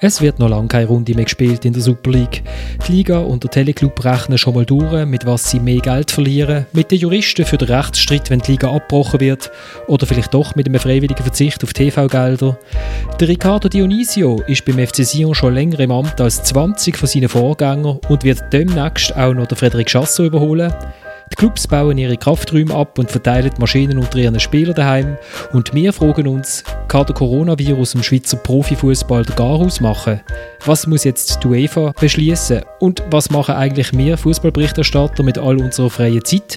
Es wird noch lange keine Runde mehr gespielt in der Super League. Die Liga und der Teleclub rechnen schon mal durch, mit was sie mehr Geld verlieren, mit den Juristen für den Rechtsstreit, wenn die Liga abgebrochen wird, oder vielleicht doch mit einem freiwilligen Verzicht auf TV-Gelder. Der Riccardo Dionisio ist beim FC Sion schon länger im Amt als 20 von seinen Vorgängern und wird demnächst auch noch den Frederik Chassot überholen. Die Clubs bauen ihre Krafträume ab und verteilen Maschinen unter ihren Spielern daheim. Und wir fragen uns, kann der Coronavirus im Schweizer Profifußball den Garaus machen? Was muss jetzt die UEFA beschließen? Und was machen eigentlich wir Fußballberichterstatter mit all unserer freien Zeit?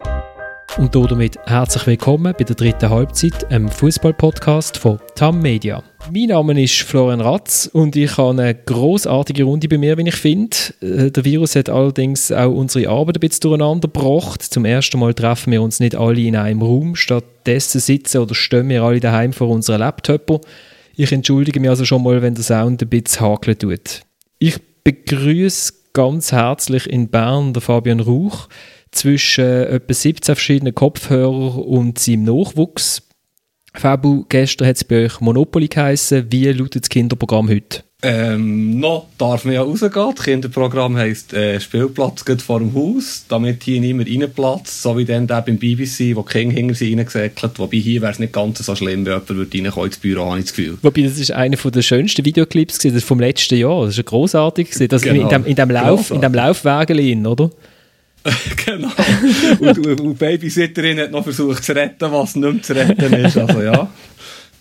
Und damit herzlich willkommen bei der dritten Halbzeit, einem Fußball-Podcast von TAM Media. Mein Name ist Florian Ratz und ich habe eine großartige Runde bei mir, wie ich finde. Äh, der Virus hat allerdings auch unsere Arbeit ein bisschen durcheinander gebracht. Zum ersten Mal treffen wir uns nicht alle in einem Raum. Stattdessen sitzen oder stehen wir alle daheim vor unseren Laptops. Ich entschuldige mich also schon mal, wenn der Sound ein bisschen hakeln tut. Ich begrüße ganz herzlich in Bern den Fabian Rauch zwischen äh, etwa 17 verschiedenen Kopfhörern und seinem Nachwuchs. Fabu, gestern hat es bei euch Monopoly geheissen. Wie lautet das Kinderprogramm heute? Ähm, noch darf man ja rausgehen. Das Kinderprogramm heisst äh, Spielplatz geht vor dem Haus, damit hier niemand reinplatzt, so wie dann der beim BBC, wo die Kinder hinter sie reingesäckelt Wobei hier wäre es nicht ganz so schlimm, wenn jemand würde reinkommen ins Büro, habe ich das Gefühl. Wobei, das ist einer der schönsten Videoclips gewesen, das vom letzten Jahr. Das ist großartig gewesen. Das genau. in dem, in dem Lauf, in dem Laufwägelin, oder? genau. Und, und, und die Babysitterin hat noch versucht zu retten, was nicht mehr zu retten ist. Also ja.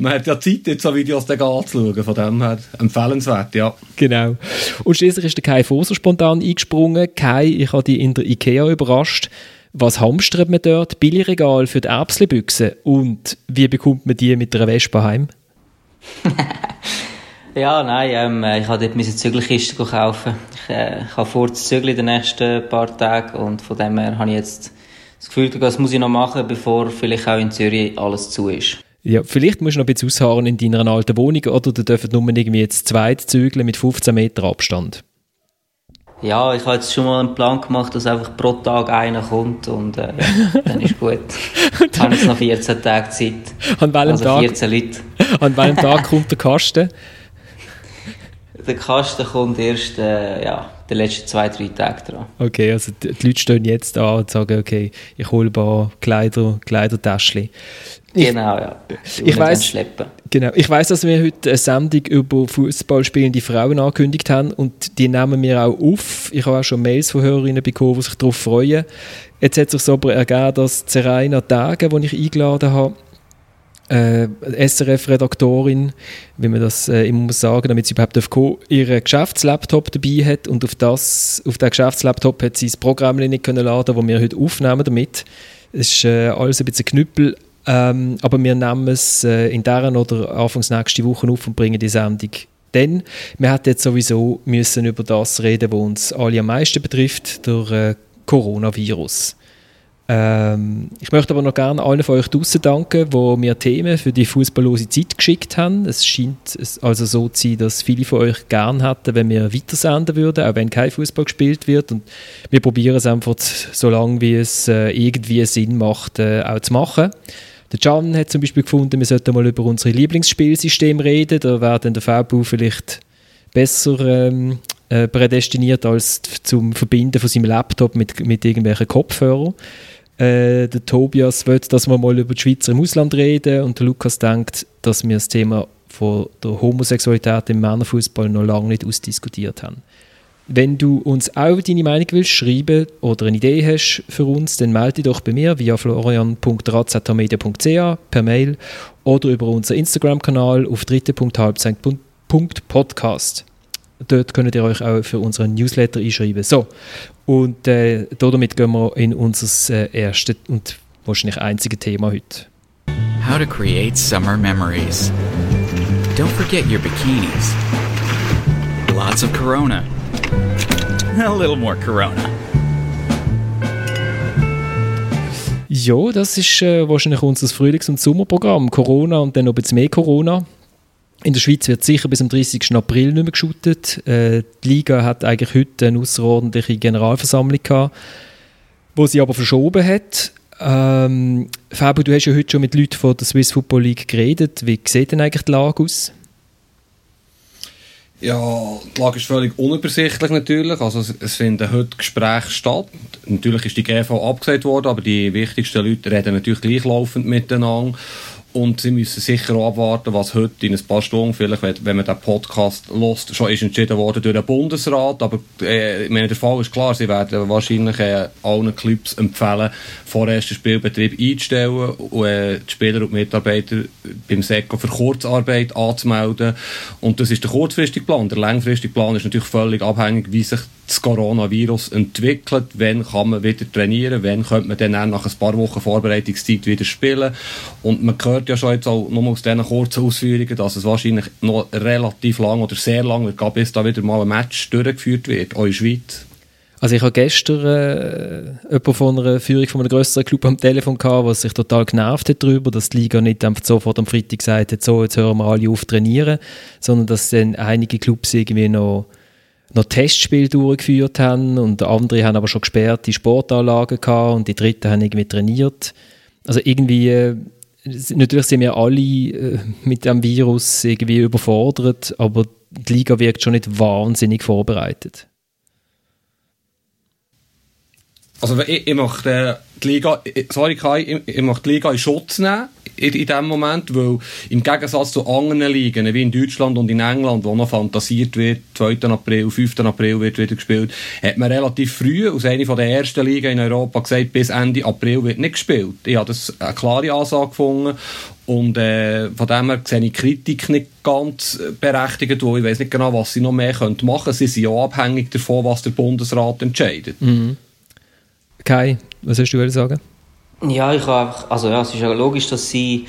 Man hat ja Zeit, jetzt so Videos anzuschauen, von dem her empfehlenswert, ja. Genau. Und schließlich ist der Kai Foser spontan eingesprungen. Kai, ich habe dich in der Ikea überrascht. Was hamstert man dort? Billigregal für die Erbslebüchse. Und wie bekommt man die mit einer Wespe heim? Ja, nein, ähm, äh, ich habe dort meine Zügelkiste kaufen. Ich, äh, ich habe vor zu zügeln in den nächsten paar Tagen und von dem her habe ich jetzt das Gefühl, das muss ich noch machen, bevor vielleicht auch in Zürich alles zu ist. Ja, vielleicht musst du noch ein bisschen ausharren in deiner alten Wohnung oder du dürfen nur irgendwie jetzt zweit zügeln mit 15 Meter Abstand. Ja, ich habe jetzt schon mal einen Plan gemacht, dass einfach pro Tag einer kommt und äh, ja, dann ist gut. dann habe jetzt noch 14 Tage Zeit. An welchem also 14 Tag, Leute. An welchem Tag kommt der Kasten? Der Kasten kommt erst äh, ja, die letzten zwei, drei Tage dran. Okay, also die, die Leute stehen jetzt an und sagen, okay, ich hole ein paar Kleider, Kleidertäschchen. Genau, ja. Ich weiß, genau, ich weiß, dass wir heute eine Sendung über Fußballspielende Frauen angekündigt haben und die nehmen wir auch auf. Ich habe auch schon Mails von Hörerinnen bekommen, die sich darauf freuen. Jetzt hat es sich aber ergeben, dass Zeraina Tage, die ich eingeladen habe, äh, SRF-Redaktorin, wie man das äh, immer muss sagen, damit sie überhaupt kommen ihren Geschäftslaptop dabei hat und auf, das, auf den Geschäftslaptop hat sie das Programm nicht können laden, das wir heute aufnehmen damit. Es ist äh, alles ein bisschen Knüppel, ähm, aber wir nehmen es äh, in deren oder anfangs nächste Woche auf und bringen die Sendung denn wir hätten jetzt sowieso müssen über das reden, was uns alle am meisten betrifft, der äh, Coronavirus. Ähm, ich möchte aber noch gerne allen von euch draußen danken, die mir Themen für die fußballlose Zeit geschickt haben. Es scheint also so zu sein, dass viele von euch gerne hätten, wenn wir weitersenden würden, auch wenn kein Fußball gespielt wird. Und wir probieren es einfach so lange, wie es äh, irgendwie Sinn macht, äh, auch zu machen. Der Can hat zum Beispiel gefunden, wir sollten mal über unsere Lieblingsspielsysteme reden. Da wäre dann der VBU vielleicht besser ähm, äh, prädestiniert als zum Verbinden von seinem Laptop mit, mit irgendwelchen Kopfhörern. Äh, der Tobias will, dass wir mal über die Schweizer im Ausland reden und der Lukas denkt, dass wir das Thema von der Homosexualität im Männerfußball noch lange nicht ausdiskutiert haben. Wenn du uns auch deine Meinung willst schreiben oder eine Idee hast für uns, dann melde dich doch bei mir via florian.razetamedia.ch per Mail oder über unseren Instagram-Kanal auf dritte.halbzeit.podcast. Dort könnt ihr euch auch für unseren Newsletter einschreiben. So, und äh, damit gehen wir in unser äh, erstes und wahrscheinlich einziges Thema heute. How to create summer memories. Don't forget your bikinis. Lots of Corona. A little more Corona. Ja, das ist äh, wahrscheinlich unser Frühlings- und Sommerprogramm. Corona und dann noch ein bisschen mehr Corona. In der Schweiz wird sicher bis zum 30. April nicht mehr geschootet. Äh, die Liga hat eigentlich heute eine außerordentliche Generalversammlung gehabt, wo sie aber verschoben hat. Ähm, Fabio, du hast ja heute schon mit Leuten von der Swiss Football League geredet. Wie sieht denn eigentlich die Lage aus? Ja, die Lage ist völlig unübersichtlich natürlich. Also es, finden heute Gespräche statt. Natürlich ist die GV abgesagt worden, aber die wichtigsten Leute reden natürlich gleichlaufend miteinander. Und sie müssen sicher auch abwarten, was heute in ein paar Stunden, vielleicht, wenn man den Podcast lost, schon ist entschieden worden durch den Bundesrat. Aber äh, ich meine, der Fall ist klar, sie werden wahrscheinlich äh, allen Clubs empfehlen, vorerst den Spielbetrieb einzustellen und äh, die Spieler und Mitarbeiter beim SECO für Kurzarbeit anzumelden. Und das ist der kurzfristige Plan. Der langfristige Plan ist natürlich völlig abhängig, wie sich das Coronavirus entwickelt, wann kann man wieder trainieren, wann könnte man dann nach ein paar Wochen Vorbereitungszeit wieder spielen. Und man hört ja schon jetzt auch nur aus diesen kurzen Ausführungen, dass es wahrscheinlich noch relativ lang oder sehr lang wird bis da wieder mal ein Match durchgeführt wird, auch in der Schweiz. Also ich habe gestern äh, jemanden von einer Führung von einem grösseren Club am Telefon gehabt, der sich total genervt hat darüber, dass die Liga nicht einfach sofort am Freitag gesagt hat, so, jetzt hören wir alle auf trainieren, sondern dass dann einige Clubs irgendwie noch noch Testspiele durchgeführt haben und andere haben aber schon gesperrte Sportanlagen gehabt und die dritten haben irgendwie trainiert. Also irgendwie, äh, natürlich sind wir alle äh, mit dem Virus irgendwie überfordert, aber die Liga wirkt schon nicht wahnsinnig vorbereitet. Also ich, ich möchte die Liga, sorry Kai, ich, ich möchte die Liga in Schutz nehmen in, in dem Moment, weil im Gegensatz zu anderen Ligen, wie in Deutschland und in England, wo noch fantasiert wird, 2. April, 5. April wird wieder gespielt, hat man relativ früh aus einer der ersten Ligen in Europa gesagt, bis Ende April wird nicht gespielt. Ich habe das eine klare Ansage gefunden und äh, von dem her sehe ich Kritik nicht ganz berechtigt, weil ich weiß nicht genau, was sie noch mehr machen können. Sie sind ja abhängig davon, was der Bundesrat entscheidet. Mhm. Kai, was hast du sagen? Ja, ich habe einfach, also ja, es ist ja logisch, dass sie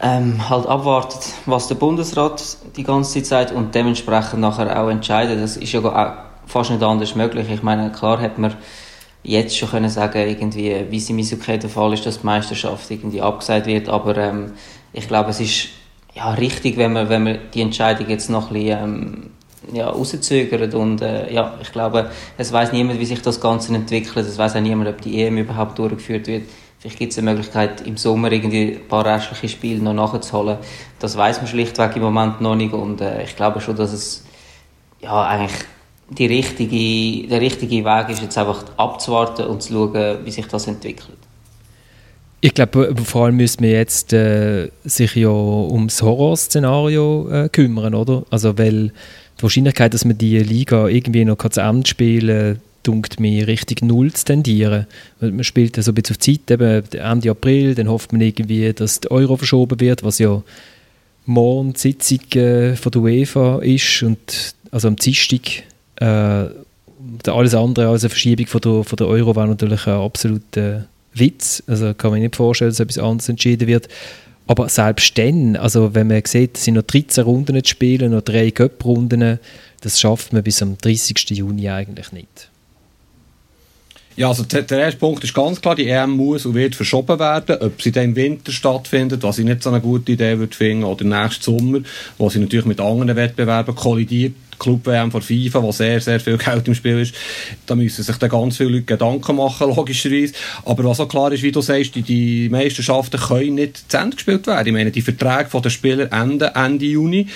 ähm, halt abwartet, was der Bundesrat die ganze Zeit sagt und dementsprechend nachher auch entscheidet. Das ist ja auch fast nicht anders möglich. Ich meine, klar hätte man jetzt schon können sagen, irgendwie, wie es im Eishockey der Fall ist, dass die Meisterschaft irgendwie abgesagt wird, aber ähm, ich glaube, es ist ja richtig, wenn man, wenn man die Entscheidung jetzt noch ein bisschen ähm, ja, rauszögert und äh, ja, ich glaube, es weiß niemand, wie sich das Ganze entwickelt, es weiß auch niemand, ob die EM überhaupt durchgeführt wird. Vielleicht gibt es eine Möglichkeit, im Sommer irgendwie ein paar restliche Spiele noch nachzuholen. Das weiß man schlichtweg im Moment noch nicht und äh, ich glaube schon, dass es ja eigentlich die richtige, der richtige Weg ist, jetzt einfach abzuwarten und zu schauen, wie sich das entwickelt. Ich glaube, vor allem müssen wir jetzt äh, sich ja ums Horrorszenario äh, kümmern, oder? Also, weil die Wahrscheinlichkeit, dass man die Liga irgendwie noch zu Ende spielen dunkt mir richtig null zu tendieren. Man spielt so ein bisschen auf Zeit, eben Ende April, dann hofft man irgendwie, dass der Euro verschoben wird, was ja morgen die Sitzung äh, von der UEFA ist und also am Dienstag äh, alles andere als eine Verschiebung von der, von der Euro war natürlich ein absoluter Witz. Also kann man nicht vorstellen, dass etwas anderes entschieden wird. Aber selbst dann, also wenn man sieht, es sind noch 13 Runden zu spielen, noch drei Cup-Runden, das schafft man bis am 30. Juni eigentlich nicht. Ja, also der erste Punkt ist ganz klar, die EM muss und wird verschoben werden. Ob sie dann im Winter stattfindet, was ich nicht so eine gute Idee würde finden, oder nächsten Sommer, wo sie natürlich mit anderen Wettbewerben kollidiert, Club-WM von FIFA, wo sehr, sehr viel Geld im Spiel ist, da müssen sich dann ganz viele Leute Gedanken machen, logischerweise. Aber was auch klar ist, wie du sagst, die, die Meisterschaften können nicht zu Ende gespielt werden. Ich meine, die Verträge der Spieler enden Ende Juni.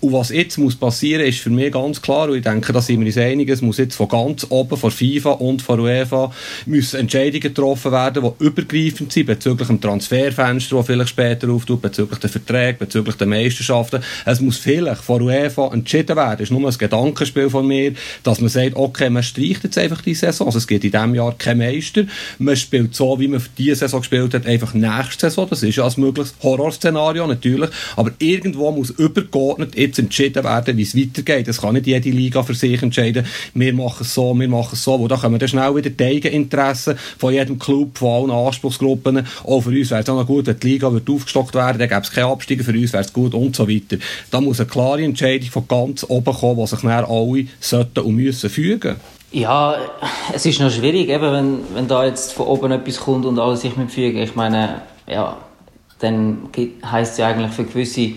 Und was jetzt muss passieren, ist für mich ganz klar, und ich denke, da sind wir uns einig, es muss jetzt von ganz oben, von FIFA und von UEFA, müssen Entscheidungen getroffen werden, die übergreifend sind, bezüglich dem Transferfenster, das vielleicht später auftut, bezüglich der Verträge, bezüglich der Meisterschaften. Es muss vielleicht von UEFA entschieden werden. Es ist nur ein Gedankenspiel von mir, dass man sagt, okay, man streicht jetzt einfach die Saison. Also es gibt in diesem Jahr kein Meister. Man spielt so, wie man diese Saison gespielt hat, einfach nächste Saison. Das ist ja ein mögliches Horrorszenario, natürlich. Aber irgendwo muss übergeordnet jetzt entschieden werden, wie es weitergeht. Das kann nicht jede Liga für sich entscheiden. Wir machen es so, wir machen es so. Wo da kommen dann schnell wieder die Eigeninteressen von jedem Club, von allen Anspruchsgruppen. Auch für uns wäre es auch noch gut, wenn die Liga wird aufgestockt werden, dann gäbe es keine Abstiege, für uns wäre es gut und so weiter. Da muss eine klare Entscheidung von ganz oben kommen, die sich dann alle sollten und müssen fügen Ja, es ist noch schwierig, eben, wenn, wenn da jetzt von oben etwas kommt und alle sich mitfügen. Ich meine, ja, dann heisst es ja eigentlich für gewisse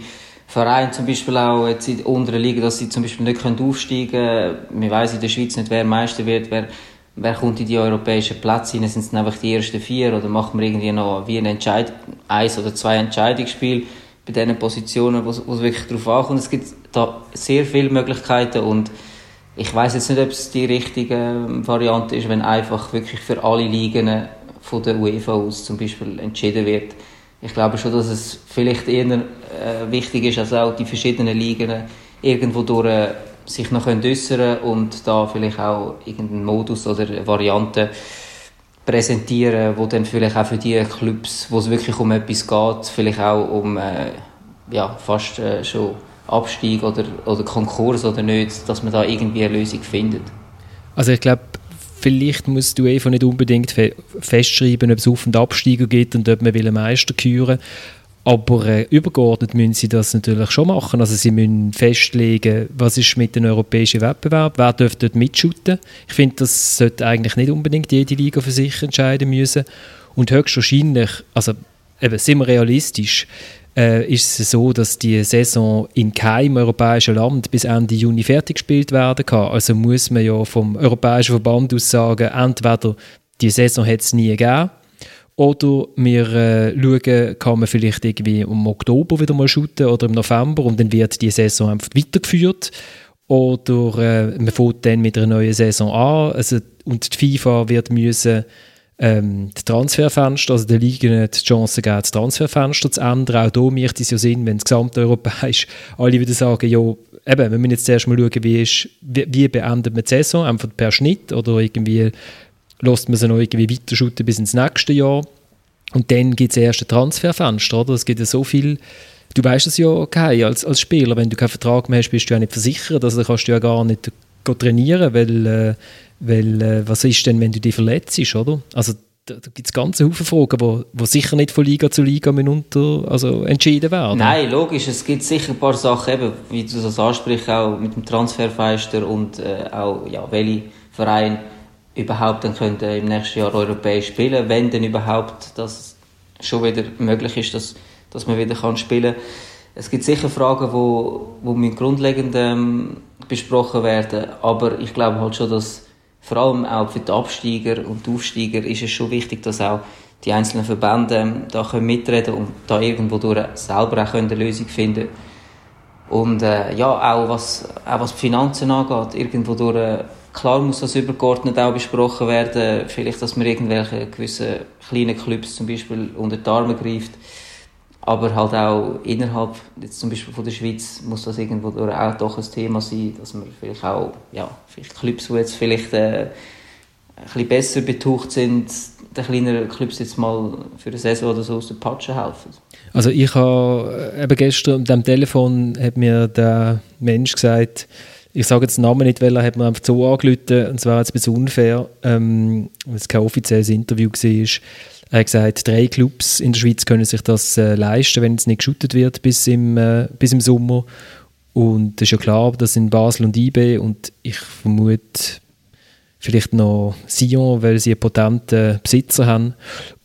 Vereine zum Beispiel auch jetzt in der unteren Liga, dass sie zum Beispiel nicht aufsteigen können. Wir wissen in der Schweiz nicht, wer Meister wird, wer, wer kommt in die europäischen Plätze hinein. Sind es einfach die ersten vier oder machen wir irgendwie noch wie ein Entscheid, eins oder zwei Entscheidungsspiele bei diesen Positionen, wo es wirklich darauf ankommt. Es gibt da sehr viele Möglichkeiten und ich weiß jetzt nicht, ob es die richtige Variante ist, wenn einfach wirklich für alle Ligen von der UEFA aus zum Beispiel entschieden wird. Ich glaube schon, dass es vielleicht eher äh, wichtig ist, dass auch die verschiedenen Ligen irgendwo durch äh, sich noch äußern und da vielleicht auch irgendeinen Modus oder Variante präsentieren, wo dann vielleicht auch für die Clubs, wo es wirklich um etwas geht, vielleicht auch um äh, ja, fast äh, schon Abstieg oder, oder Konkurs oder nicht, dass man da irgendwie eine Lösung findet. Also ich glaube, vielleicht muss du einfach nicht unbedingt fe festschreiben, ob es Auf- und Absteiger gibt und ob man will Meister küren aber äh, übergeordnet müssen sie das natürlich schon machen. Also sie müssen festlegen, was ist mit dem europäischen Wettbewerb, wer dürfte dort mitschuten. Ich finde, das sollte eigentlich nicht unbedingt jede Liga für sich entscheiden müssen. Und höchstwahrscheinlich, also eben, sind wir realistisch, äh, ist es so, dass die Saison in keinem europäischen Land bis Ende Juni fertig gespielt werden kann. Also muss man ja vom europäischen Verband aus sagen, entweder die Saison hat es nie gegeben oder wir äh, schauen, kann man vielleicht irgendwie im Oktober wieder mal shooten oder im November und dann wird die Saison einfach weitergeführt. Oder äh, man fängt dann mit einer neuen Saison an. Also, und die FIFA wird müssen ähm, das Transferfenster, also der Liga die Chance geben, das Transferfenster zu ändern. Auch da macht es ja Sinn, wenn es gesamteuropäisch alle wieder sagen, ja, eben, wir müssen jetzt zuerst mal schauen, wie, ist, wie, wie beendet man die Saison, einfach per Schnitt oder irgendwie lässt man sie noch irgendwie weiter bis ins nächste Jahr. Und dann gibt es erst ein Transferfenster, oder? Es gibt ja so viel, du weißt es ja, Kai, als, als Spieler, wenn du keinen Vertrag mehr hast, bist du ja nicht versichert, also kannst du ja gar nicht trainieren, weil, äh, weil äh, was ist denn, wenn du dich verletzt, oder? Also da, da gibt es ganze Haufen Fragen, wo sicher nicht von Liga zu Liga unter, also entschieden werden. Nein, logisch, es gibt sicher ein paar Sachen, eben, wie du das ansprichst, auch mit dem Transferfenster und äh, auch, ja, welche Vereine überhaupt dann können im nächsten Jahr europäisch spielen, wenn denn überhaupt das schon wieder möglich ist, dass, dass man wieder kann spielen kann. Es gibt sicher Fragen, wo, wo grundlegend ähm, besprochen werden, aber ich glaube halt schon, dass vor allem auch für die Absteiger und die Aufsteiger ist es schon wichtig, dass auch die einzelnen Verbände ähm, da können mitreden und da irgendwo durch selber auch eine Lösung finden und äh, ja, auch was, auch was die Finanzen angeht, irgendwo durch Klar muss das übergeordnet auch besprochen werden. Vielleicht, dass man irgendwelche gewissen kleinen Clubs zum Beispiel unter die Arme greift. Aber halt auch innerhalb, jetzt zum Beispiel von der Schweiz, muss das irgendwo auch doch ein Thema sein, dass man vielleicht auch, ja, vielleicht Clubs, die jetzt vielleicht äh, ein bisschen besser betucht sind, den kleineren Clubs jetzt mal für eine Saison oder so aus der Patsche helfen. Also ich habe eben gestern am Telefon hat mir der Mensch gesagt, ich sage jetzt den Namen nicht, weil er hat mir einfach so angerufen und zwar jetzt ein bisschen unfair, ähm, weil es kein offizielles Interview war. Er hat gesagt, drei Clubs in der Schweiz können sich das äh, leisten, wenn es nicht geschüttet wird bis im, äh, bis im Sommer. Und es ist ja klar, das sind Basel und IB und ich vermute vielleicht noch Sion, weil sie einen potenten Besitzer haben.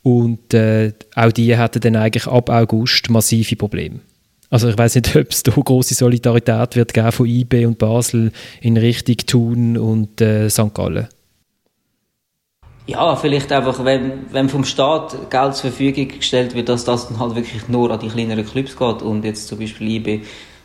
Und äh, auch die hatten dann eigentlich ab August massive Probleme. Also ich weiß nicht, ob es da große Solidarität wird geben von IB und Basel in Richtung Thun und äh, St. Gallen. Ja, vielleicht einfach, wenn, wenn vom Staat Geld zur Verfügung gestellt wird, dass das dann halt wirklich nur an die kleineren Clubs geht und jetzt zum Beispiel IB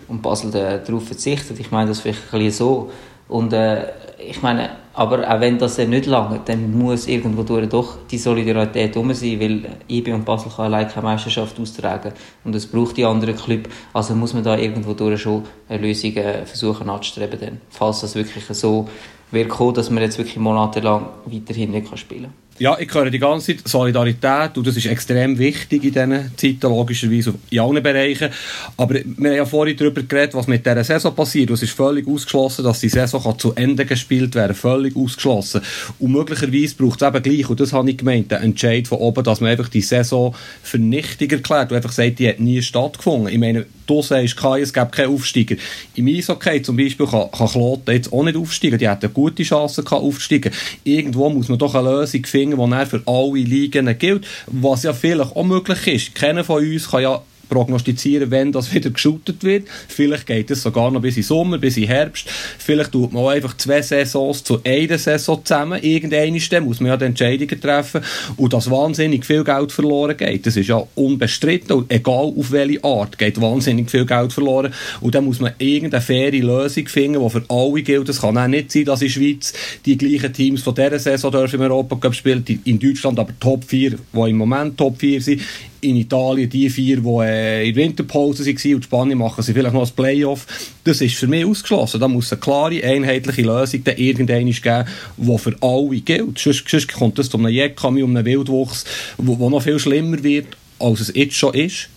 und Basel darauf verzichtet. Ich meine das vielleicht ein bisschen so. Und äh, ich meine, aber auch wenn das nicht lange, dann muss irgendwo doch die Solidarität um sein, weil IB und Basel kann allein keine Meisterschaft austragen und es braucht die anderen Club. Also muss man da irgendwo durch schon eine Lösung äh, versuchen anzustreben, dann, falls das wirklich so wird kommen, dass man jetzt wirklich monatelang weiterhin nicht spielen kann. Ja, ich höre die ganze Zeit Solidarität und das ist extrem wichtig in diesen Zeiten, logischerweise in allen Bereichen. Aber wir haben ja vorhin darüber geredet, was mit dieser Saison passiert. Es ist völlig ausgeschlossen, dass die Saison zu Ende gespielt werden Völlig ausgeschlossen. Und möglicherweise braucht es eben gleich, und das habe ich gemeint, den Entscheid von oben, dass man einfach die Saison vernichtig erklärt und einfach sagt, die hat nie stattgefunden. Ich meine, du sagst, Kai, es gibt keinen Aufsteiger. Im Eishockey zum Beispiel kann, kann Kloten jetzt auch nicht aufsteigen. Die hätten gute Chancen aufsteigen. Irgendwo muss man doch eine Lösung finden, die für alle Ligen gilt, was ja vielleicht auch möglich ist. Keiner von uns kann ja prognostizieren, wenn das wieder geschootet wird. Vielleicht geht es sogar noch bis in Sommer, bis in Herbst. Vielleicht tut man auch einfach zwei Saisons zu einer Saison zusammen. Irgendwann muss man ja die Entscheidungen treffen. Und dass wahnsinnig viel Geld verloren geht, das ist ja unbestritten. Und egal auf welche Art, geht wahnsinnig viel Geld verloren. Und dann muss man irgendeine faire Lösung finden, die für alle gilt. Es kann auch nicht sein, dass in der Schweiz die gleichen Teams von dieser Saison dürfen im Europacup spielen, in Deutschland aber Top 4, die im Moment Top 4 sind, in Italien die vier, die äh, in der Winterpause waren und Spanien machen sie vielleicht noch ein Playoff. Das ist für mich ausgeschlossen. Da muss eine klare, einheitliche Lösung irgendeine geben, die für alle gilt. Sonst, sonst kommt es zu einem Jekami, um einen Wildwuchs, wo, wo noch viel schlimmer wird, als es jetzt schon ist.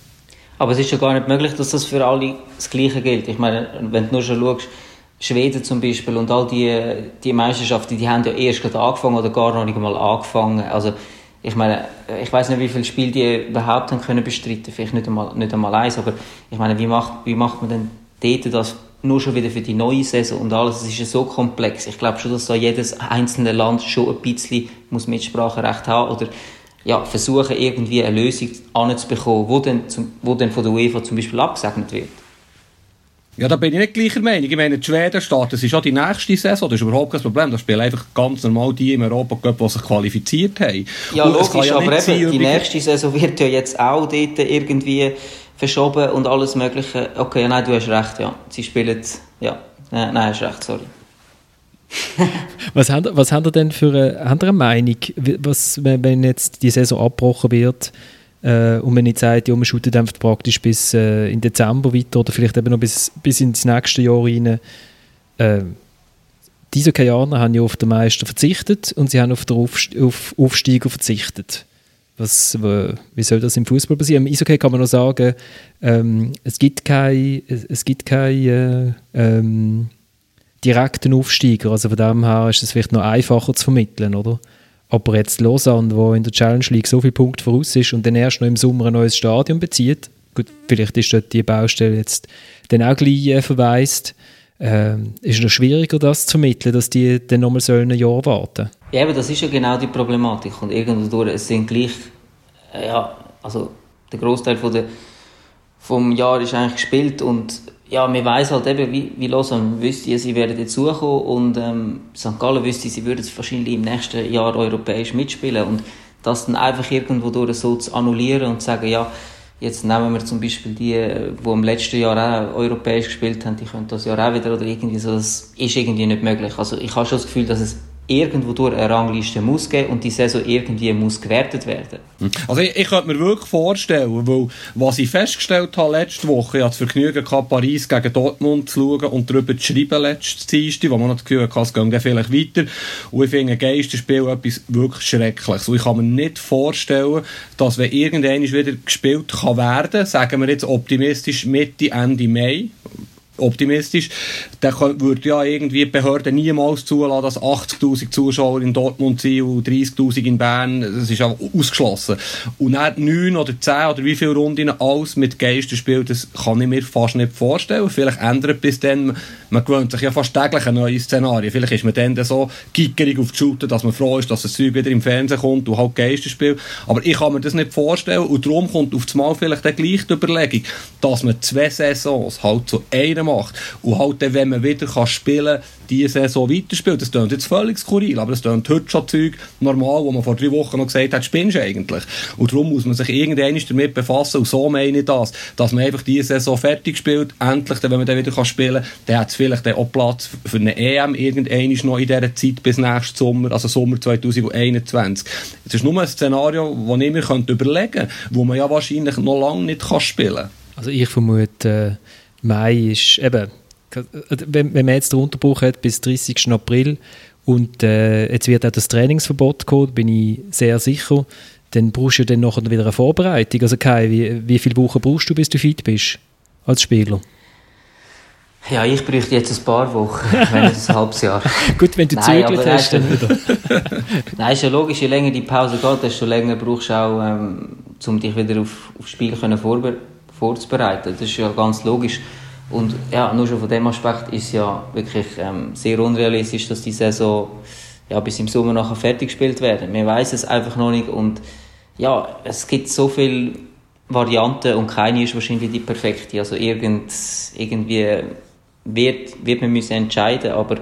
Aber es ist ja gar nicht möglich, dass das für alle das Gleiche gilt. Ich meine, wenn du nur schon schaust, Schweden zum Beispiel und all die, die Meisterschaften, die haben ja erst gerade angefangen oder gar noch nicht mal angefangen. Also ich meine, ich weiß nicht, wie viele Spiele die überhaupt haben können bestreiten, vielleicht nicht einmal, nicht einmal eins, aber ich meine, wie macht, wie macht man denn dort das nur schon wieder für die neue Saison und alles, es ist ja so komplex. Ich glaube schon, dass da jedes einzelne Land schon ein bisschen muss Mitspracherecht haben oder ja, versuchen irgendwie eine Lösung anzubekommen, wo dann, wo dann von der UEFA zum Beispiel abgesegnet wird. Ja, da bin ich nicht gleicher Meinung. Ich meine, die Schweden starten, das ist schon die nächste Saison, das ist überhaupt kein Problem. Da spielen einfach ganz normal die im Europa-Cup, die sich qualifiziert haben. Ja, und logisch, ja aber eben, die nächste Saison wird ja jetzt auch dort irgendwie verschoben und alles Mögliche. Okay, nein, du hast recht, ja. Sie spielen, ja, nein, nein hast recht, sorry. was, haben, was haben ihr denn für eine, haben eine Meinung, was, wenn jetzt die Saison abgebrochen wird? Äh, und wenn ich sage, ja, man shootet einfach praktisch bis äh, in Dezember weiter oder vielleicht eben noch bis, bis ins nächste Jahr rein. Äh, diese Kajaner haben ja auf den Meister verzichtet und sie haben auf den auf Aufsteiger verzichtet. Was, wie soll das im Fußball passieren? Im Eishockey kann man noch sagen, ähm, es gibt keine, es gibt keine äh, ähm, direkten Aufsteiger. Also von dem her ist es vielleicht noch einfacher zu vermitteln, oder? Aber jetzt Lausanne, wo in der Challenge League so viele Punkte voraus ist und dann erst noch im Sommer ein neues Stadion bezieht, gut, vielleicht ist dort die Baustelle jetzt dann auch gleich äh, verwaist, äh, ist noch schwieriger, das zu vermitteln, dass die dann nochmal ein Jahr warten Ja, aber das ist ja genau die Problematik. Und irgendwo es sind gleich, äh, ja, also der Großteil von der, vom Jahr ist eigentlich gespielt und ja, man weiß halt eben, wie, wie Lausanne wüsste, sie werden dazukommen und ähm, St. Gallen wüsste, sie würden wahrscheinlich im nächsten Jahr europäisch mitspielen und das dann einfach irgendwo durch so zu annullieren und zu sagen, ja, jetzt nehmen wir zum Beispiel die, die im letzten Jahr auch europäisch gespielt haben, die können das Jahr auch wieder oder irgendwie so, das ist irgendwie nicht möglich. Also ich habe schon das Gefühl, dass es irgendwo durch eine Rangliste muss geben und die Saison irgendwie muss gewertet werden. Hm. Also ich, ich könnte mir wirklich vorstellen, weil was ich festgestellt habe letzte Woche, ich hatte das Vergnügen gehabt, Paris gegen Dortmund zu schauen und darüber zu schreiben letztes Dienstag, wo man noch das Gefühl hatte, es geht vielleicht weiter. Und ich finde ein Geisterspiel etwas wirklich Schreckliches. Und ich kann mir nicht vorstellen, dass wenn irgendwann wieder gespielt kann werden, sagen wir jetzt optimistisch Mitte, Ende Mai, optimistisch, dann würde ja irgendwie die Behörde niemals zulassen, dass 80'000 Zuschauer in Dortmund sind und 30'000 in Bern, das ist auch ausgeschlossen. Und dann 9 oder 10 oder wie viele Runden alles mit Geistern spielt, das kann ich mir fast nicht vorstellen. Vielleicht ändert bis dann, man gewöhnt sich ja fast täglich an neue Szenarien. Vielleicht ist man dann so gickerig auf die Schulter, dass man froh ist, dass das Zeug wieder im Fernsehen kommt und halt Geister spielt. Aber ich kann mir das nicht vorstellen und darum kommt auf das Mal vielleicht dann gleich die Überlegung, dass man zwei Saisons halt zu einem macht. Und halt dann, wenn man wieder kann spielen kann, diese Saison weiterspielt. Das klingt jetzt völlig skurril, aber das klingt heute schon Zeug normal, wo man vor drei Wochen noch gesagt hat, spinnst du eigentlich. Und darum muss man sich irgendwann damit befassen und so meine ich das, dass man einfach diese Saison fertig spielt, endlich, wenn man dann wieder kann spielen kann, dann hat es vielleicht auch Platz für eine EM irgendwann noch in dieser Zeit bis nächsten Sommer, also Sommer 2021. Das ist nur ein Szenario, das ich mir überlegen könnte, wo man ja wahrscheinlich noch lange nicht kann spielen kann. Also ich vermute, äh Mai ist eben, wenn, wenn man jetzt den Unterbruch hat bis 30. April und äh, jetzt wird auch das Trainingsverbot kommen, bin ich sehr sicher, dann brauchst du dann nachher wieder eine Vorbereitung. Also Kai, wie, wie viele Wochen brauchst du, bis du fit bist als Spieler? Ja, ich bräuchte jetzt ein paar Wochen, wenn nicht ein halbes Jahr. Gut, wenn du zügelt hast, dann wieder. Nein, ist ja logisch, je länger die Pause geht, desto länger brauchst du auch, ähm, um dich wieder auf, auf Spiel können vorbe vorzubereiten. Das ist ja ganz logisch. Und ja, nur schon von dem Aspekt ist ja wirklich ähm, sehr unrealistisch, dass die Saison ja, bis im Sommer nachher fertig gespielt werden. Wir weiß es einfach noch nicht und ja, es gibt so viele Variante und keine ist wahrscheinlich die perfekte. Also irgend, irgendwie wird, wird man müssen entscheiden, aber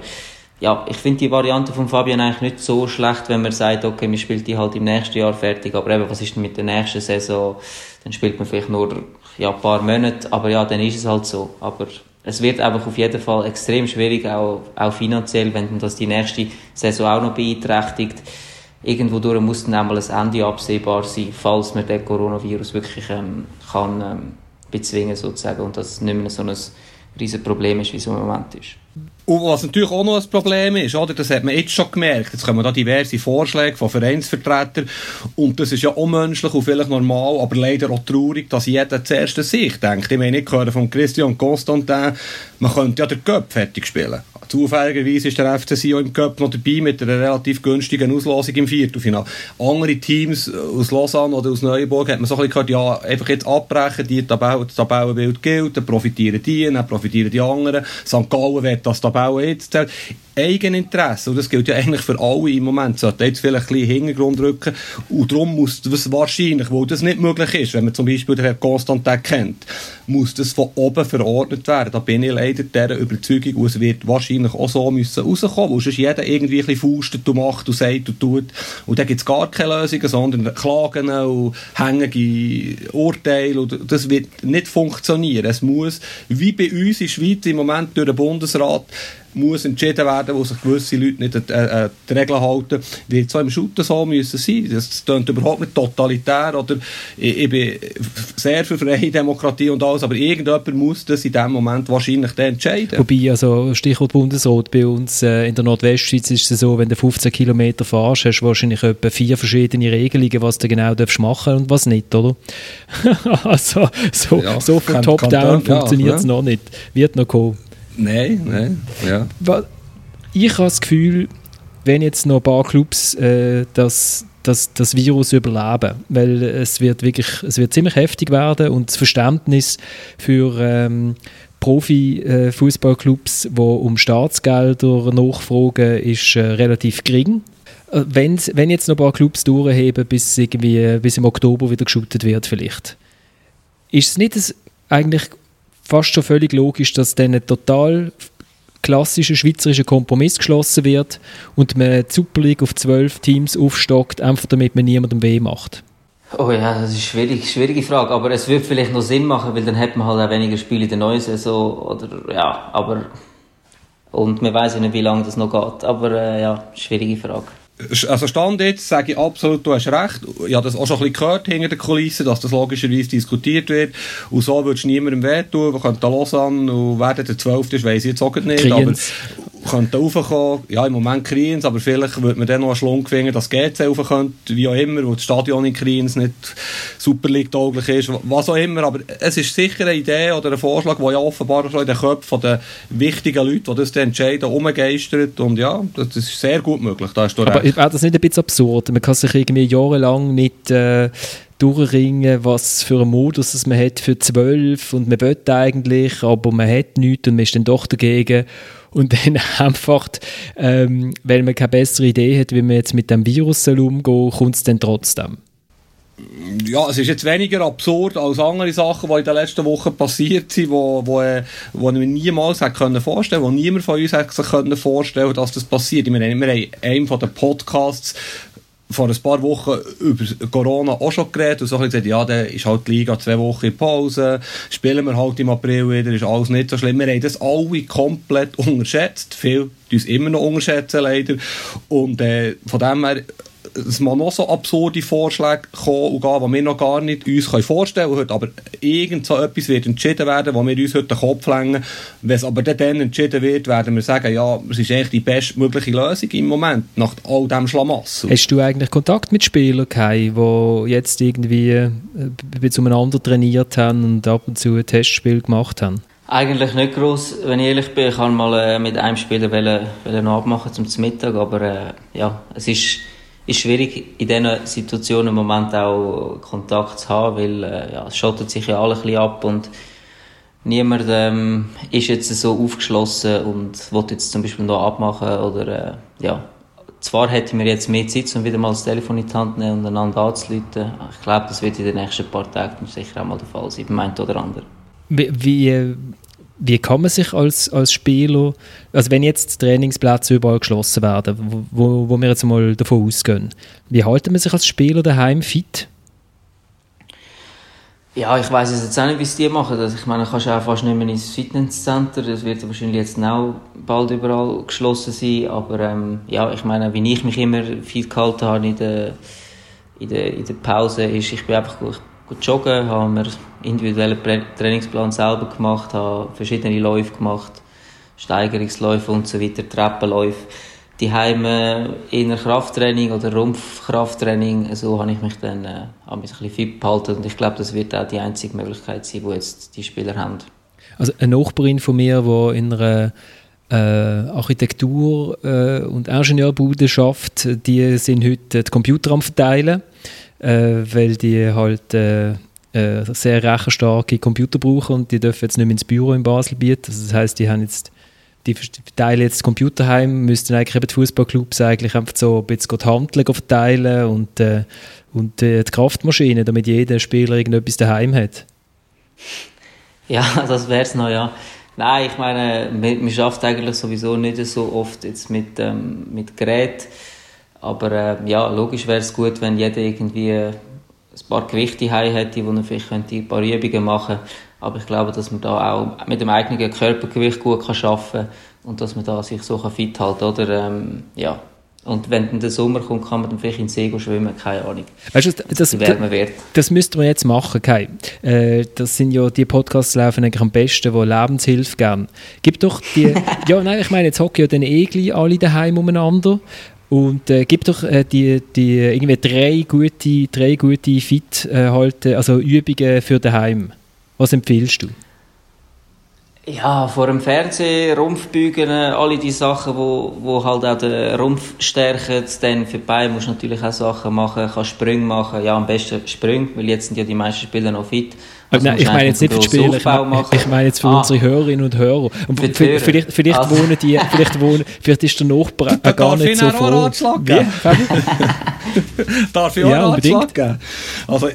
ja, ich finde die Variante von Fabian eigentlich nicht so schlecht, wenn man sagt, okay, man spielt die halt im nächsten Jahr fertig, aber eben, was ist denn mit der nächsten Saison? Dann spielt man vielleicht nur ja, ein paar Monate, aber ja, dann ist es halt so. Aber es wird einfach auf jeden Fall extrem schwierig, auch, auch finanziell, wenn das die nächste Saison auch noch beeinträchtigt. Irgendwo durch muss dann einmal ein Ende absehbar sein, falls man den Coronavirus wirklich ähm, kann ähm, bezwingen sozusagen und das nicht mehr so ein riesiges Problem ist, wie es im Moment ist. Und was natürlich auch noch ein Problem ist, oder, das hat man jetzt schon gemerkt, jetzt kommen da diverse Vorschläge von Vereinsvertretern und das ist ja unmenschlich und vielleicht normal, aber leider auch traurig, dass jeder zuerst an sich denkt. Ich meine, ich höre von Christian Constantin, man könnte ja den Cup fertig spielen. Zufälligerweise ist der FC Sion im Cup noch dabei mit einer relativ günstigen Auslosung im Viertelfinale. Andere Teams aus Lausanne oder aus Neuenburg hat man so ein bisschen gehört, ja, einfach jetzt abbrechen, die Tabelle, das Tabellenbild gilt, dann profitieren die, dann profitieren die anderen. St. Gallen wird das Tabelle jetzt zählt. Eigeninteresse, und das gilt ja eigentlich für alle im Moment, sollte jetzt vielleicht ein bisschen Hintergrund rücken, und darum muss das wahrscheinlich, weil das nicht möglich ist, wenn man zum Beispiel den Herrn Constantin kennt, muss das von oben verordnet werden. Da bin ich leider dieser Überzeugung, und es wird wahrscheinlich auch so müssen rauskommen, weil sonst jeder irgendwie ein bisschen faustet und macht und sagt und tut, und dann gibt es gar keine Lösungen, sondern Klagen und hängige Urteile, und das wird nicht funktionieren. Es muss, wie bei uns in der Schweiz im Moment durch den Bundesrat, muss entschieden werden, wo sich gewisse Leute nicht an äh, äh, die Regeln halten, wird so im Shooter so müssen sein. Das klingt überhaupt nicht totalitär oder ich, ich, bin sehr für freie Demokratie und alles, aber irgendjemand muss das in dem Moment wahrscheinlich dann entscheiden. Wobei, also Stichwort Bundesrat, bei uns äh, in der Nordwestschweiz ist es so, wenn du 15 Kilometer fahrst, hast du wahrscheinlich etwa vier verschiedene Regelungen, was du genau darfst machen und was nicht, oder? also so, ja, so von Top-Down funktioniert es ja, noch nicht. Wird noch kommen. Nein, nein, ja. Ich habe das Gefühl, wenn jetzt noch ein paar Clubs äh, das, das, das Virus überleben, weil es wird wirklich, es wird ziemlich heftig werden und das Verständnis für ähm, Profi-Fußballclubs, die um Staatsgelder nachfragen, ist äh, relativ gering. Äh, wenn, wenn jetzt noch ein paar Clubs durchheben, bis, irgendwie, bis im Oktober wieder geschüttet wird vielleicht, ist es nicht das eigentlich fast schon völlig logisch, dass dann ein total klassischer schweizerischer Kompromiss geschlossen wird und man die Super League auf zwölf Teams aufstockt, einfach damit man niemandem weh macht. Oh ja, das ist eine schwierig, schwierige Frage, aber es würde vielleicht noch Sinn machen, weil dann hat man halt auch weniger Spiele in der neuen Saison oder ja, aber und man weiß ja nicht, wie lange das noch geht, aber äh, ja, schwierige Frage also Stand jetzt sage ich absolut, du hast recht. Ich habe das auch schon ein bisschen gehört hinter den Kulissen, dass das logischerweise diskutiert wird. Und so würdest du niemandem wehtun. Wir können da los an und werden der 12. ist, weiss ich jetzt auch nicht. Kriens. Aber könnte raufkommen. Ja, im Moment Kriens, aber vielleicht würde man dann noch einen Schlung finden, dass GC rauf könnte, wie auch immer, wo das Stadion in Kriens nicht Super League-tauglich ist, was auch immer. Aber es ist sicher eine Idee oder ein Vorschlag, der ja offenbar schon in den Köpfen der wichtigen Leute, die das dann entscheiden, umgeistert. Und ja, das ist sehr gut möglich. Da hast du aber wäre das nicht ein bisschen absurd? Man kann sich irgendwie jahrelang nicht äh, durchringen, was für einen Modus man hat für zwölf und man will eigentlich, aber man hat nichts und man ist dann doch dagegen. Und dann einfach, ähm, weil man keine bessere Idee hat, wie man jetzt mit dem Virus umgehen kommt es dann trotzdem ja, es ist jetzt weniger absurd als andere Sachen, die in den letzten Wochen passiert sind, wo, wo, wo wir niemals hätte können vorstellen, wo niemand von uns hätte sich können dass das passiert. Ich meine, wir haben einem von den Podcasts vor ein paar Wochen über Corona auch schon geredet und so gesagt, ja, dann ist halt die Liga zwei Wochen in Pause, spielen wir halt im April wieder, ist alles nicht so schlimm. Wir haben das alle komplett unterschätzt, viel uns immer noch unterschätzen leider und äh, von dem her es mal noch so absurde Vorschläge kommen und gehen, die wir noch gar nicht uns vorstellen können Aber irgend so etwas wird entschieden werden, wo wir uns heute den Kopf längen. Wenn es aber dann entschieden wird, werden wir sagen, ja, es ist eigentlich die bestmögliche Lösung im Moment, nach all diesem Schlamassel. Hast du eigentlich Kontakt mit Spielern gehabt, die jetzt irgendwie äh, zueinander trainiert haben und ab und zu ein Testspiel gemacht haben? Eigentlich nicht groß, wenn ich ehrlich bin. Ich kann mal äh, mit einem Spieler wollen, wollen abmachen zum Mittag, aber äh, ja, es ist ist schwierig, in diesen Situationen im Moment auch Kontakt zu haben, weil äh, ja, es schottet sich ja alle ein bisschen ab und niemand ähm, ist jetzt so aufgeschlossen und will jetzt zum Beispiel noch abmachen oder äh, ja, zwar hätten wir jetzt mehr Zeit, um wieder mal das Telefon in die Hand zu nehmen und einander anzuleiten. Ich glaube, das wird in den nächsten paar Tagen sicher auch mal der Fall sein, beim einen oder anderen. Wie, wie, wie kann man sich als, als Spieler, also wenn jetzt Trainingsplätze überall geschlossen werden, wo, wo wir jetzt mal davon ausgehen, wie halten man sich als Spieler daheim fit? Ja, ich weiß jetzt auch nicht, wie es die machen. Also ich meine, du kannst auch fast nicht mehr ins Fitnesscenter. Das wird wahrscheinlich jetzt auch bald überall geschlossen sein. Aber ähm, ja, ich meine, wie ich mich immer fit gehalten habe in der, in der, in der Pause, ist, ich bin einfach gut, gut joggen, habe mir individuellen Trainingsplan selber gemacht, habe verschiedene Läufe gemacht, Steigerungsläufe und so weiter, Treppenläufe. Die Heime eher Krafttraining oder Rumpfkrafttraining, so habe ich mich dann äh, ein bisschen fit behalten. Und ich glaube, das wird auch die einzige Möglichkeit sein, die jetzt die Spieler haben. Also eine Nachbarin von mir, die in einer äh, Architektur- äh, und Ingenieurbude schafft, die sind heute die Computer am verteilen, äh, weil die halt äh, äh, sehr rechenstarke Computer brauchen und die dürfen jetzt nicht mehr ins Büro in Basel bieten. Also das heißt, die haben jetzt die verteilen jetzt Computerheim, müssten eigentlich eben die Fußballclubs eigentlich einfach so ein bisschen die Handeln verteilen und, äh, und äh, die Kraftmaschinen, damit jeder Spieler irgendetwas daheim hat. Ja, das wäre es noch, ja. Nein, ich meine, man, man schafft eigentlich sowieso nicht so oft jetzt mit, ähm, mit Gerät. Aber äh, ja, logisch wäre es gut, wenn jeder irgendwie ein paar Gewichte heim hätte, wo er vielleicht ein paar Übungen machen könnte aber ich glaube, dass man da auch mit dem eigenen Körpergewicht gut kann arbeiten kann und dass man da sich so fit halten oder ähm, ja. Und wenn der Sommer kommt, kann man dann vielleicht in den See schwimmen, keine Ahnung. Weißt du, das, das, das, das müsste man jetzt machen, Kai. Äh, das sind ja die Podcasts laufen eigentlich am besten, die Lebenshilfe geben. Gib doch die, ja nein, ich meine, jetzt hocken ja dann Egli alle daheim umeinander und äh, gib doch äh, die, die irgendwie drei gute, drei gute Fit äh, halt, also Übungen für daheim. Was empfiehlst du? Ja, vor dem Fernsehen, Rumpfbügen, alle die Sachen, wo, wo halt auch den Rumpf stärken. Dann für Beine musst du natürlich auch Sachen machen, kannst Sprünge machen. Ja, am besten Sprünge, weil jetzt sind ja die meisten Spieler noch fit. Also Nein, ich meine jetzt nicht für die Spieler, ich meine, ich meine jetzt für ah. unsere Hörerinnen und Hörer. Und vielleicht, vielleicht, also. wohnen die, vielleicht, wohnen, vielleicht ist der Nachbar da gar nicht so froh. Darf ich auch ja, einen Ratschlag geben? Also,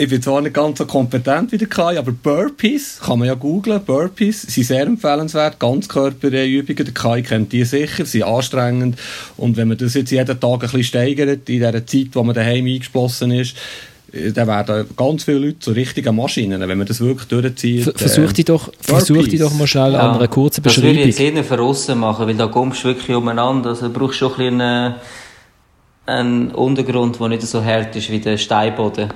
ich bin zwar nicht ganz so kompetent wie der Kai, aber Burpees, kann man ja googlen, Burpees sind sehr empfehlenswert, Ganzkörperübungen, der Kai kennt die sicher, sind anstrengend und wenn man das jetzt jeden Tag ein bisschen steigert, in dieser Zeit, wo man daheim eingeschlossen ist, äh, dann werden ganz viele Leute zu richtigen Maschinen, wenn man das wirklich durchzieht. Versuch dich doch, versuch dich doch mal schnell ja, an einer kurzen Beschreibung. Das würde ich jetzt von außen machen, weil da kommst du wirklich umeinander, also du brauchst schon ein bisschen einen, einen Untergrund, der nicht so hart ist wie der Steinboden.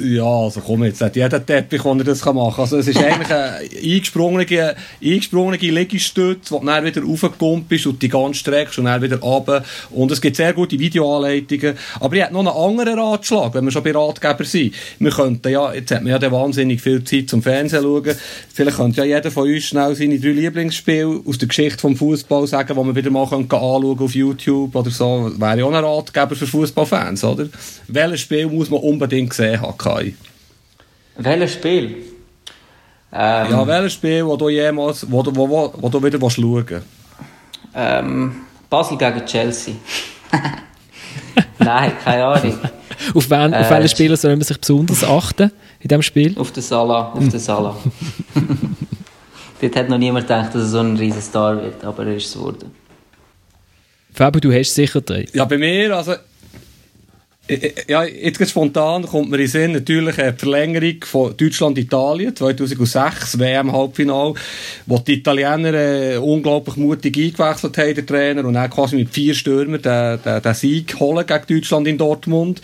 Ja, also komm jetzt, hat jeder Teppich, wo er das machen kann. Also es ist eigentlich eine eingesprungene, eingesprungene Liegestütze, wo du dann wieder raufgekumpelst und die ganz streckst und dann wieder runter. Und es gibt sehr gute Videoanleitungen. Aber ich hätte noch einen anderen Ratschlag, wenn wir schon bei Ratgeber sind. Wir könnten ja, jetzt hat man ja wahnsinnig viel Zeit zum Fernsehen schauen. Vielleicht könnte ja jeder von uns schnell seine drei Lieblingsspiele aus der Geschichte vom Fußball sagen, die man wieder mal anschauen könnte auf YouTube oder so. Wäre ja auch ein Ratgeber für Fußballfans, oder? Welches Spiel muss man unbedingt gesehen haben? Kai? Welches Spiel? Ähm, ja, welches Spiel, wo du jemals, wo du, wo, wo, wo du wieder schauen willst? Ähm, Basel gegen Chelsea. Nein, keine Ahnung. auf, wen, auf äh, welchen Spieler soll man sich besonders achten in diesem Spiel? Auf den Salah. Auf den Salah. Dort hat noch niemand gedacht, dass er so ein riesen Star wird, aber er ist es geworden. Fabio, du hast sicher drei. Ja, bei mir, also ja, jetzt spontan kommt mir in Sinn natürlich eine Verlängerung von Deutschland-Italien 2006 WM-Halbfinal, wo die Italiener äh, unglaublich mutig eingewechselt haben, der Trainer, und dann quasi mit vier Stürmern den, den, den Sieg holen gegen Deutschland in Dortmund.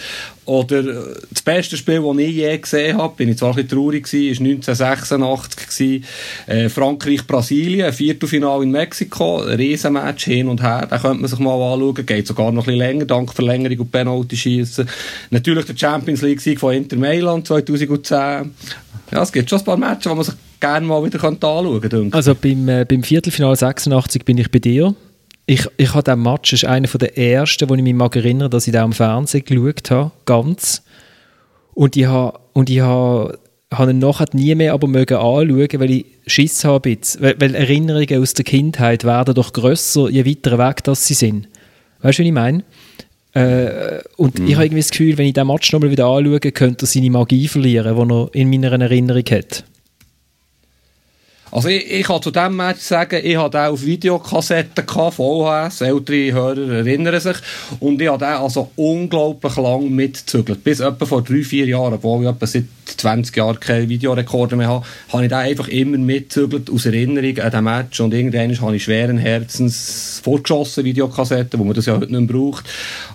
Oder äh, das beste Spiel, das ich je gesehen habe, bin ich zwar ein bisschen traurig war 1986 Äh, Frankreich-Brasilien, Viertelfinale in Mexiko, Riesenmatch hin und her, da könnte man sich mal anschauen, geht sogar noch ein bisschen länger, dank Verlängerung und Penalty-Schiessen. Natürlich der Champions League-Sieg von Inter Mailand 2010. Ja, es gibt schon ein paar Matches, die man sich gerne mal wieder anschauen könnte. Also beim, äh, beim Viertelfinale 86 bin ich bei dir ich, ich habe den Match, das ist einer der ersten, wo ich mich mag erinnern, dass ich da am Fernsehen geschaut habe, ganz. Und ich habe, und ich habe, habe ihn nachher nie mehr aber mögen anschauen, weil ich Schiss habe jetzt. Weil, weil Erinnerungen aus der Kindheit werden doch grösser, je weiter weg das sie sind. Weißt du, wie ich meine? Äh, und mhm. ich habe irgendwie das Gefühl, wenn ich den Match nochmal wieder anschaue, könnte er seine Magie verlieren, die er in meiner Erinnerung hat. Also ich, ich kann zu diesem Match sagen, ich hatte auch Videokassetten gehabt, VHS, ältere Hörer erinnern sich, und ich habe den also unglaublich lang mitgezügelt. Bis etwa vor drei, vier Jahren, obwohl ich etwa seit 20 Jahren keine Videorekorder mehr habe, habe ich den einfach immer mitgezügelt aus Erinnerung an den Match und irgendwann habe ich schweren Herzens vorgeschossen Videokassetten, wo man das ja heute nicht mehr braucht.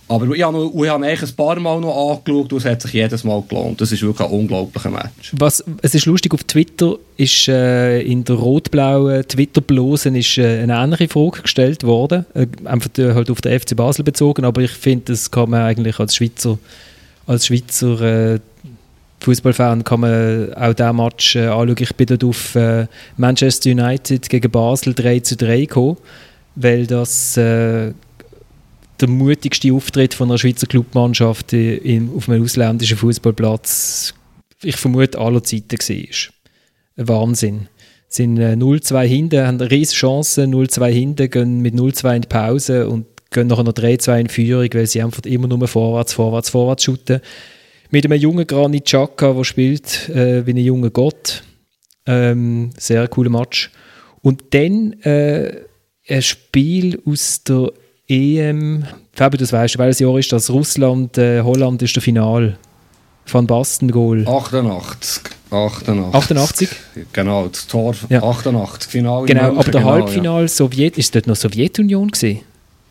Aber ich habe, noch, ich habe eigentlich ein paar Mal noch angeschaut und es hat sich jedes Mal gelohnt. Das ist wirklich ein unglaublicher Match. Was, es ist lustig, auf Twitter ist äh, in der rot-blauen Twitter-Blosen äh, eine ähnliche Frage gestellt worden. Äh, einfach äh, halt auf den FC Basel bezogen, aber ich finde, das kann man eigentlich als Schweizer, als Schweizer äh, Fußballfan kann man auch diesen Match äh, anschauen. Ich bin dort auf äh, Manchester United gegen Basel 3 zu 3 gekommen, weil das äh, der mutigste Auftritt von einer Schweizer Clubmannschaft auf einem ausländischen Fußballplatz, ich vermute, aller Zeiten war. Wahnsinn. Sie sind 0-2 äh, hinten, haben eine riesige Chance, 0-2 hinten, gehen mit 0-2 in die Pause und gehen nachher noch 3-2 in Führung, weil sie einfach immer nur vorwärts, vorwärts, vorwärts shooten. Mit einem jungen Granit Xhaka, der spielt äh, wie ein junger Gott. Ähm, sehr cooler Match. Und dann äh, ein Spiel aus der EM, Fabi, das weißt du, welches Jahr ist das? Russland, äh, Holland ist der Final. Van Basten Goal. 88. 88. 88? Genau, das Tor ja. 88, Final. Genau, aber der genau, Halbfinal ja. Sowjet, ist dort noch Sowjetunion gewesen?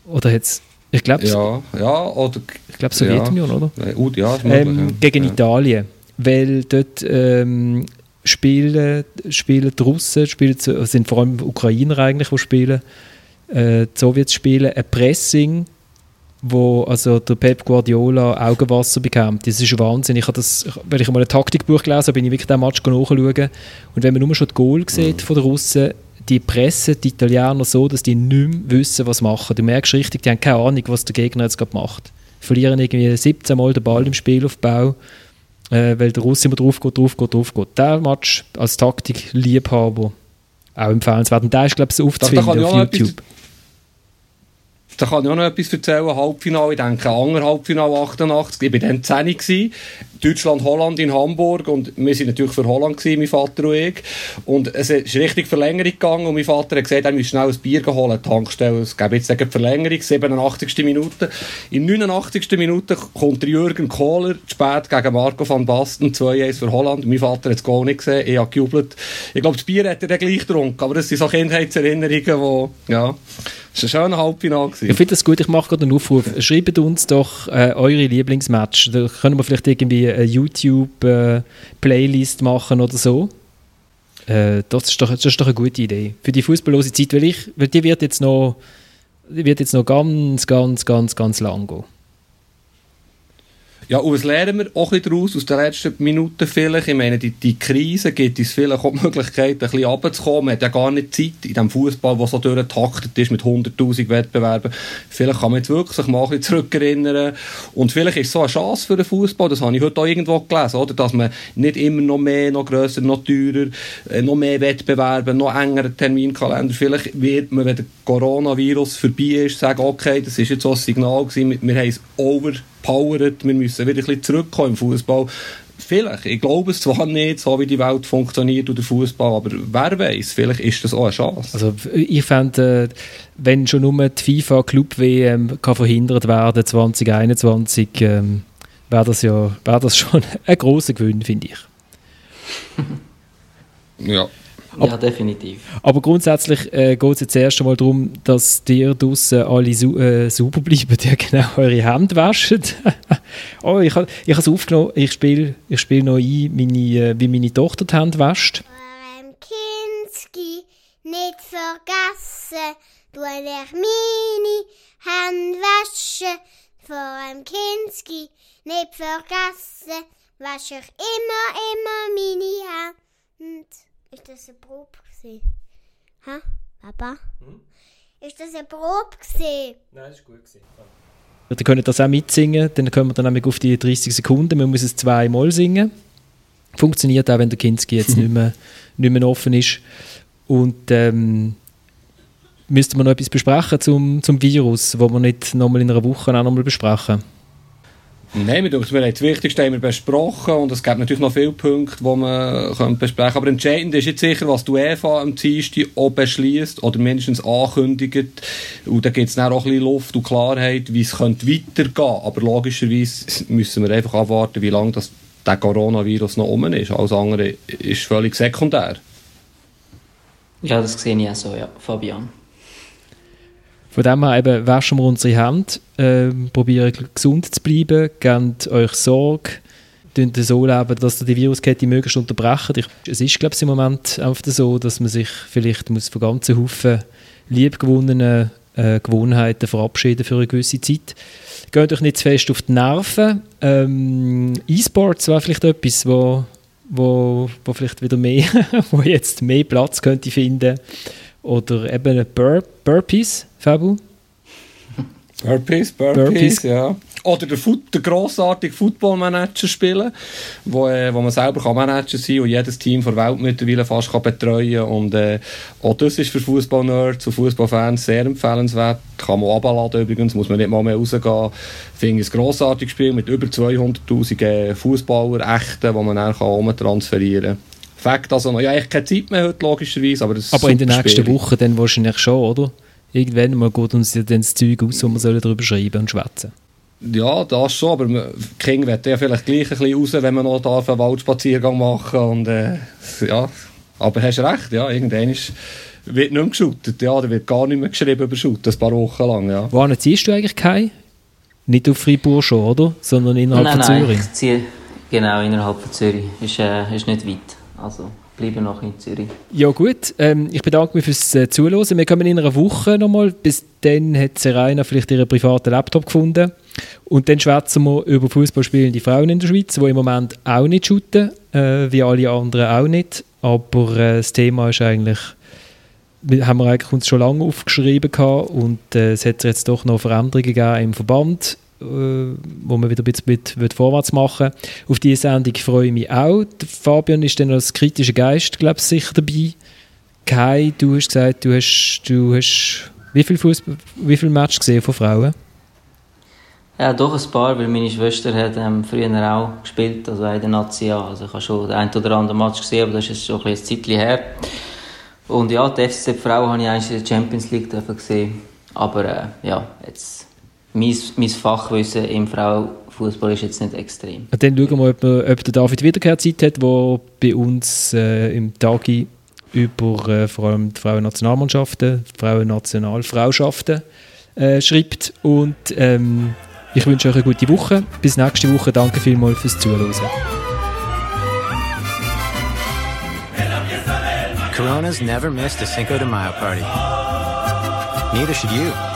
Oder hat's, ich glaube Ja, ja, oder... Ich glaube Sowjetunion, ja. oder? Ja, ähm, Gegen Italien. Weil dort ähm, spielen, spielen die Russen, spielen, sind vor allem Ukrainer eigentlich, die spielen, äh, die Sowjets spielen ein Pressing, wo also der Pep Guardiola Augenwasser bekommt. Das ist Wahnsinn. Ich habe das, wenn ich mal ein Taktikbuch gelesen habe, bin ich wirklich den Match nachschauen. Und wenn man nur schon das Goal sieht mhm. von den Russen, die pressen die Italiener so, dass die nicht mehr wissen, was machen. Du merkst richtig, die haben keine Ahnung, was der Gegner jetzt gerade macht. Verlieren irgendwie 17 Mal den Ball im Spielaufbau, äh, weil der Russe immer drauf geht, drauf geht, drauf geht. Der Match als Taktik-Liebhaber auch empfehlenswert. Und der ist, glaube ich, aufzufinden auf YouTube. Da kann ich auch noch etwas erzählen. Halbfinale, ich denke, ein anderer Halbfinale 88. Ich war dann 10 gewesen. Deutschland, Holland in Hamburg. Und wir sind natürlich für Holland gewesen, mein Vater und ich. Und es ist richtig Verlängerung gegangen. Und mein Vater hat gesagt, er müsse schnell ein Bier holen, Tankstelle. Es gäbe jetzt eine Verlängerung, 87. Minute. In 89. Minute kommt Jürgen Kohler, spät gegen Marco van Basten, 2-1 für Holland. Mein Vater hat es gar nicht gesehen. Ich habe gejubelt. Ich glaube, das Bier hat er dann gleich getrunken. Aber das sind so Kindheitserinnerungen, die, ja. Das war ein schöner Halbfinale. Ich finde das gut, ich mache gerade einen Aufruf. Schreibt uns doch äh, eure Lieblingsmatch. Da können wir vielleicht irgendwie eine YouTube-Playlist äh, machen oder so. Äh, das, ist doch, das ist doch eine gute Idee. Für die fußballlose Zeit, weil, ich, weil die wird jetzt noch die wird jetzt noch ganz, ganz, ganz, ganz lang gehen. Ja, und was lernen wir auch ein daraus, aus den letzten Minuten vielleicht? Ich meine, die, die Krise gibt uns vielleicht auch die Möglichkeit, ein bisschen runterzukommen. Man hat ja gar nicht Zeit in diesem Fußball, der so durchgetaktet ist mit 100'000 Wettbewerben. Vielleicht kann man jetzt wirklich sich mal ein bisschen zurückerinnern. Und vielleicht ist es so eine Chance für den Fußball, das habe ich heute auch irgendwo gelesen, oder? dass man nicht immer noch mehr, noch grösser, noch teurer, äh, noch mehr Wettbewerbe, noch engeren Terminkalender. Vielleicht wird man, wenn der Coronavirus vorbei ist, sagen, okay, das ist jetzt so ein Signal gewesen, wir haben es over powert, wir müssen wieder ein bisschen zurückkommen im Fußball. Vielleicht, ich glaube es zwar nicht, so wie die Welt funktioniert oder der Fußball, aber wer weiß, vielleicht ist das auch eine Chance. Also ich fände, äh, wenn schon nur die FIFA Club WM kann verhindert werden 2021, ähm, wäre das ja wäre das schon ein großer Gewinn, finde ich. ja, aber, ja, definitiv. Aber grundsätzlich äh, geht es jetzt erst einmal darum, dass ihr draußen alle su äh, sauber bleiben, die genau eure Hände waschen. oh, ich habe ich es aufgenommen, ich spiele ich spiel noch ein, meine, äh, wie meine Tochter die Hände wäscht. Kinski, nicht vergessen, du ich meine Hände waschen. Vor einem Kinski, nicht vergessen, wasche ich immer, immer meine Hände. Ist das eine Probe gewesen? Hä? Papa? Hm? Ist das eine Probe gewesen? Nein, das ist gut gewesen. Ja. Ihr könnt das auch mitsingen, dann kommen wir dann nämlich auf die 30 Sekunden. Man muss es zweimal singen. Funktioniert auch, wenn der Kinski jetzt nicht, mehr, nicht mehr offen ist. Und ähm, müsste man noch etwas besprechen zum, zum Virus, wo wir nicht nochmal in einer Woche auch nochmal besprechen? Nein, wir, haben das Wichtigste haben wir besprochen und es gibt natürlich noch viele Punkte, die man besprechen könnte. Aber entscheidend ist jetzt sicher, was die UEFA am Dienstag auch beschließt oder mindestens ankündigt. Und da gibt es dann auch ein bisschen Luft und Klarheit, wie es könnte weitergehen. Aber logischerweise müssen wir einfach abwarten, wie lange das, der Coronavirus noch um ist. Alles andere ist völlig sekundär. Ja, das sehe ich auch so, ja, Fabian. Von dem her eben waschen wir unsere Hände, äh, probieren gesund zu bleiben, gebt euch Sorge, so leben, dass ihr die Viruskette möglichst unterbrechen. Es ist, glaube ich, im Moment einfach so, dass man sich vielleicht muss von ganzen Haufen liebgewonnenen äh, Gewohnheiten verabschieden für eine gewisse Zeit. Geht euch nicht zu fest auf die Nerven. Ähm, E-Sports wäre vielleicht etwas, wo, wo, wo vielleicht wieder mehr, wo jetzt mehr Platz könnte finden oder eben Bur Burpees, Fabu? Burpees, Burpees, Burpees, ja. Oder der, Foot, der grossartige Footballmanager spielen, wo, äh, wo man selber kann Manager sein und jedes Team der Welt mittlerweile fast kann betreuen Und äh, auch das ist für Fußballnerds und Fußballfans sehr empfehlenswert. Kann man abladen übrigens, muss man nicht mal mehr rausgehen. Ich finde es ein grossartiges Spiel mit über 200'000 äh, Fußballer, echten, die man dann kann transferieren kann. Fakt also noch. Ja, ich keine Zeit mehr heute, logischerweise, aber Aber in der nächsten Woche dann wahrscheinlich schon, oder? Irgendwann mal geht uns ja dann das Zeug aus, wo wir darüber schreiben und schwätzen ja, das schon, aber King wird ja vielleicht gleich ein bisschen raus, wenn man noch darf, einen Waldspaziergang machen und äh, ja, aber hast recht, ja, irgendwann ist, wird nicht mehr geschootet, ja, da wird gar nicht mehr geschrieben über Shooten, ein paar Wochen lang, ja. Wohin ziehst du eigentlich kein? Nicht auf Fribourg schon, oder? Sondern innerhalb nein, von Zürich? Nein, ich ziehe genau innerhalb von Zürich, ist, äh, ist nicht weit, also bleiben noch in Zürich. Ja gut, ähm, ich bedanke mich fürs äh, Zuhören. Wir kommen in einer Woche nochmal. Bis dann hat Serena vielleicht ihren privaten Laptop gefunden. Und dann schwätzen wir über Fußballspielende Frauen in der Schweiz, die im Moment auch nicht shooten, äh, wie alle anderen auch nicht. Aber äh, das Thema ist eigentlich, haben wir eigentlich uns schon lange aufgeschrieben gehabt und äh, es hat jetzt doch noch Veränderungen gegeben im Verband. Äh, wo man wieder ein bisschen mit, vorwärts machen Auf diese Sendung freue ich mich auch. Fabian ist dann als kritischer Geist, glaube ich, sicher dabei. Kai, du hast gesagt, du hast, du hast wie viele Fußball, viel Match gesehen von Frauen? Ja, doch ein paar, weil meine Schwester hat ähm, früher auch gespielt, also in der Nazi. Also ich habe schon den einen oder anderen Match gesehen, aber das ist schon ein, ein her. Und ja, die FCZ Frau habe ich eigentlich in der Champions League gesehen. Aber äh, ja, jetzt mein, mein Fachwissen im Frauenfußball ist jetzt nicht extrem. Dann schauen wir mal, ob, ob der David Wiederkehr Zeit hat, der bei uns äh, im Tagi über äh, vor allem die Frauennationalmannschaften, Frauennationalfrauschaften äh, schreibt. Und ähm, ich wünsche euch eine gute Woche. Bis nächste Woche. Danke vielmals fürs Zuhören. Corona's never missed a Cinco de Mayo party. Neither should you.